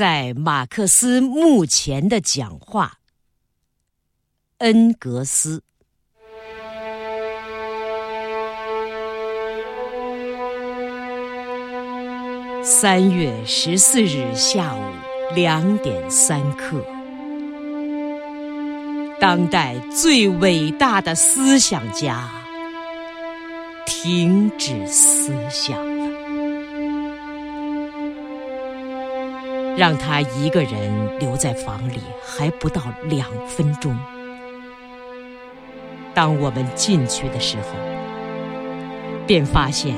在马克思墓前的讲话，恩格斯。三月十四日下午两点三刻，当代最伟大的思想家停止思想。让他一个人留在房里还不到两分钟。当我们进去的时候，便发现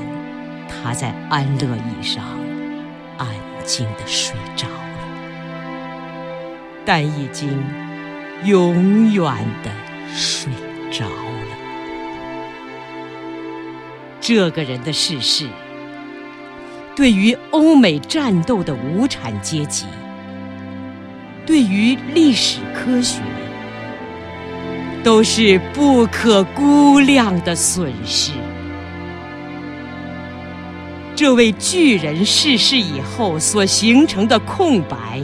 他在安乐椅上。安静的睡着了，但已经永远的睡着了。这个人的逝世，对于欧美战斗的无产阶级，对于历史科学，都是不可估量的损失。这位巨人逝世以后所形成的空白，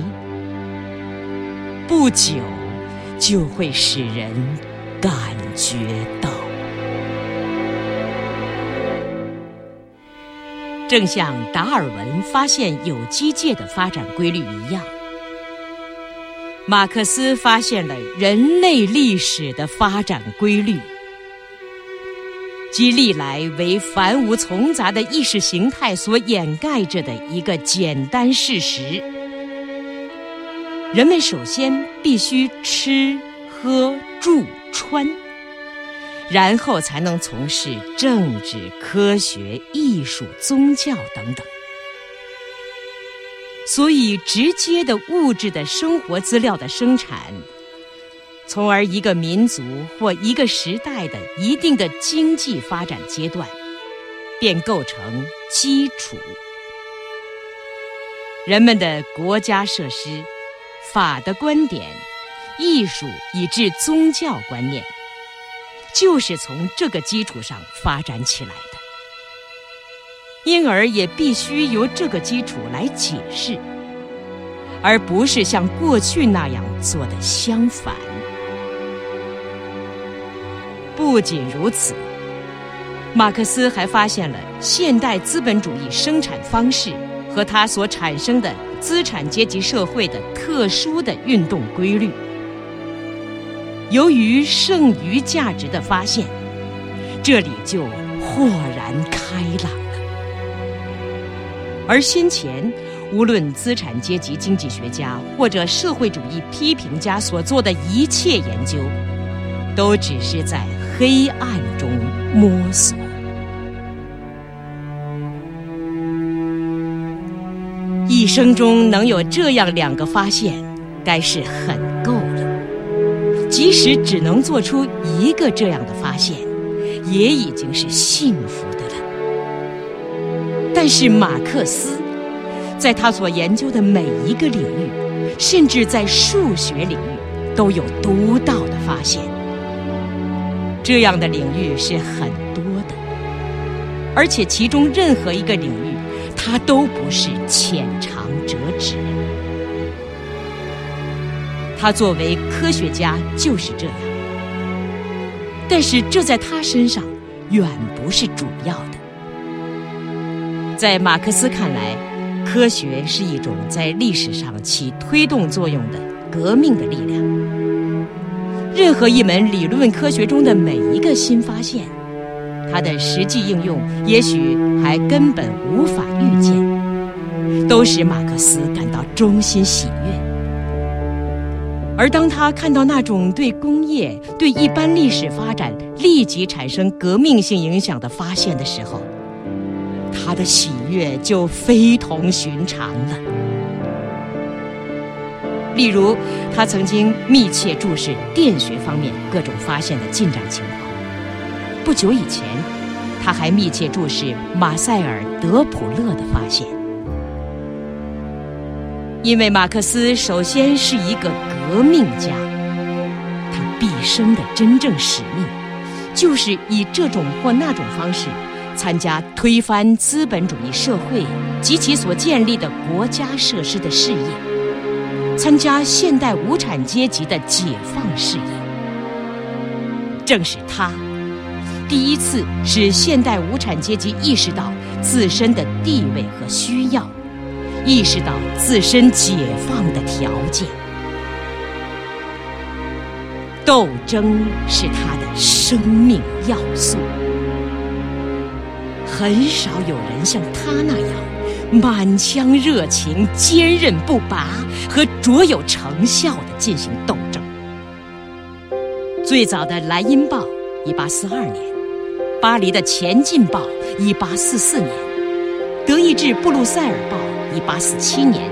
不久就会使人感觉到，正像达尔文发现有机界的发展规律一样，马克思发现了人类历史的发展规律。即历来为繁芜丛杂的意识形态所掩盖着的一个简单事实：人们首先必须吃、喝、住、穿，然后才能从事政治、科学、艺术、宗教等等。所以，直接的物质的生活资料的生产。从而，一个民族或一个时代的一定的经济发展阶段，便构成基础。人们的国家设施、法的观点、艺术以至宗教观念，就是从这个基础上发展起来的。因而，也必须由这个基础来解释，而不是像过去那样做的相反。不仅如此，马克思还发现了现代资本主义生产方式和它所产生的资产阶级社会的特殊的运动规律。由于剩余价值的发现，这里就豁然开朗了。而先前无论资产阶级经济学家或者社会主义批评家所做的一切研究，都只是在。黑暗中摸索，一生中能有这样两个发现，该是很。即使只能做出一个这样的发现，也已经是幸福的了。但是马克思，在他所研究的每一个领域，甚至在数学领域，都有独到的发现。这样的领域是很多的，而且其中任何一个领域，它都不是浅尝辄止。他作为科学家就是这样，但是这在他身上远不是主要的。在马克思看来，科学是一种在历史上起推动作用的革命的力量。任何一门理论科学中的每一个新发现，它的实际应用也许还根本无法预见，都使马克思感到衷心喜悦。而当他看到那种对工业、对一般历史发展立即产生革命性影响的发现的时候，他的喜悦就非同寻常了。例如，他曾经密切注视电学方面各种发现的进展情况。不久以前，他还密切注视马塞尔·德普勒的发现。因为马克思首先是一个革命家，他毕生的真正使命，就是以这种或那种方式，参加推翻资本主义社会及其所建立的国家设施的事业。参加现代无产阶级的解放事业。正是他，第一次使现代无产阶级意识到自身的地位和需要，意识到自身解放的条件。斗争是他的生命要素。很少有人像他那样满腔热情、坚韧不拔和卓有成效地进行斗争。最早的《莱茵报》（1842 年），巴黎的《前进报》（1844 年），德意志《布鲁塞尔报》（1847 年），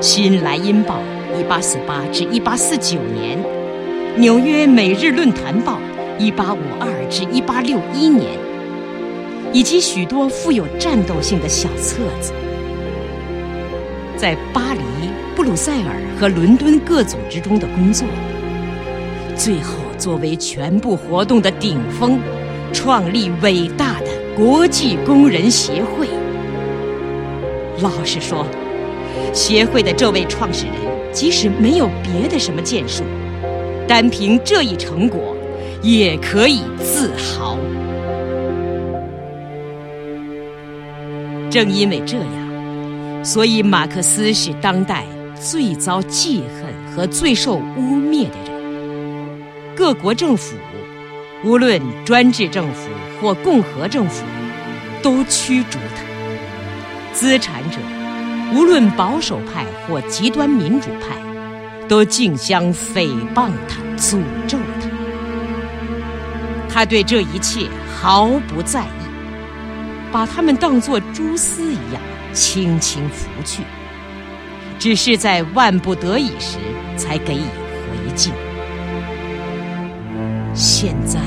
《新莱茵报》（1848 至1849年），纽约《每日论坛报》（1852 至1861年）。以及许多富有战斗性的小册子，在巴黎、布鲁塞尔和伦敦各组织中的工作，最后作为全部活动的顶峰，创立伟大的国际工人协会。老实说，协会的这位创始人即使没有别的什么建树，单凭这一成果，也可以自豪。正因为这样，所以马克思是当代最遭记恨和最受污蔑的人。各国政府，无论专制政府或共和政府，都驱逐他；资产者，无论保守派或极端民主派，都竞相诽谤他、诅咒他。他对这一切毫不在意。把他们当作蛛丝一样轻轻拂去，只是在万不得已时才给予回敬。现在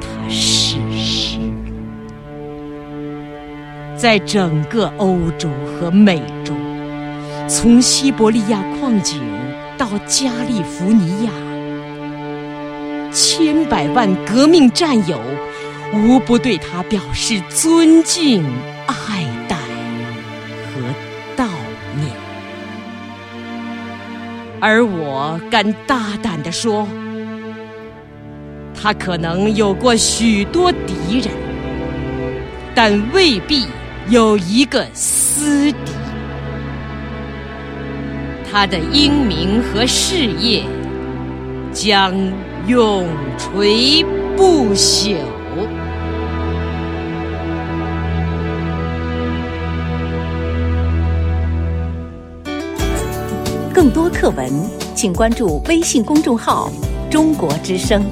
他逝世了，在整个欧洲和美洲，从西伯利亚矿井到加利福尼亚，千百万革命战友。无不对他表示尊敬、爱戴和悼念，而我敢大胆地说，他可能有过许多敌人，但未必有一个私敌。他的英名和事业将永垂不朽。更多课文，请关注微信公众号“中国之声”。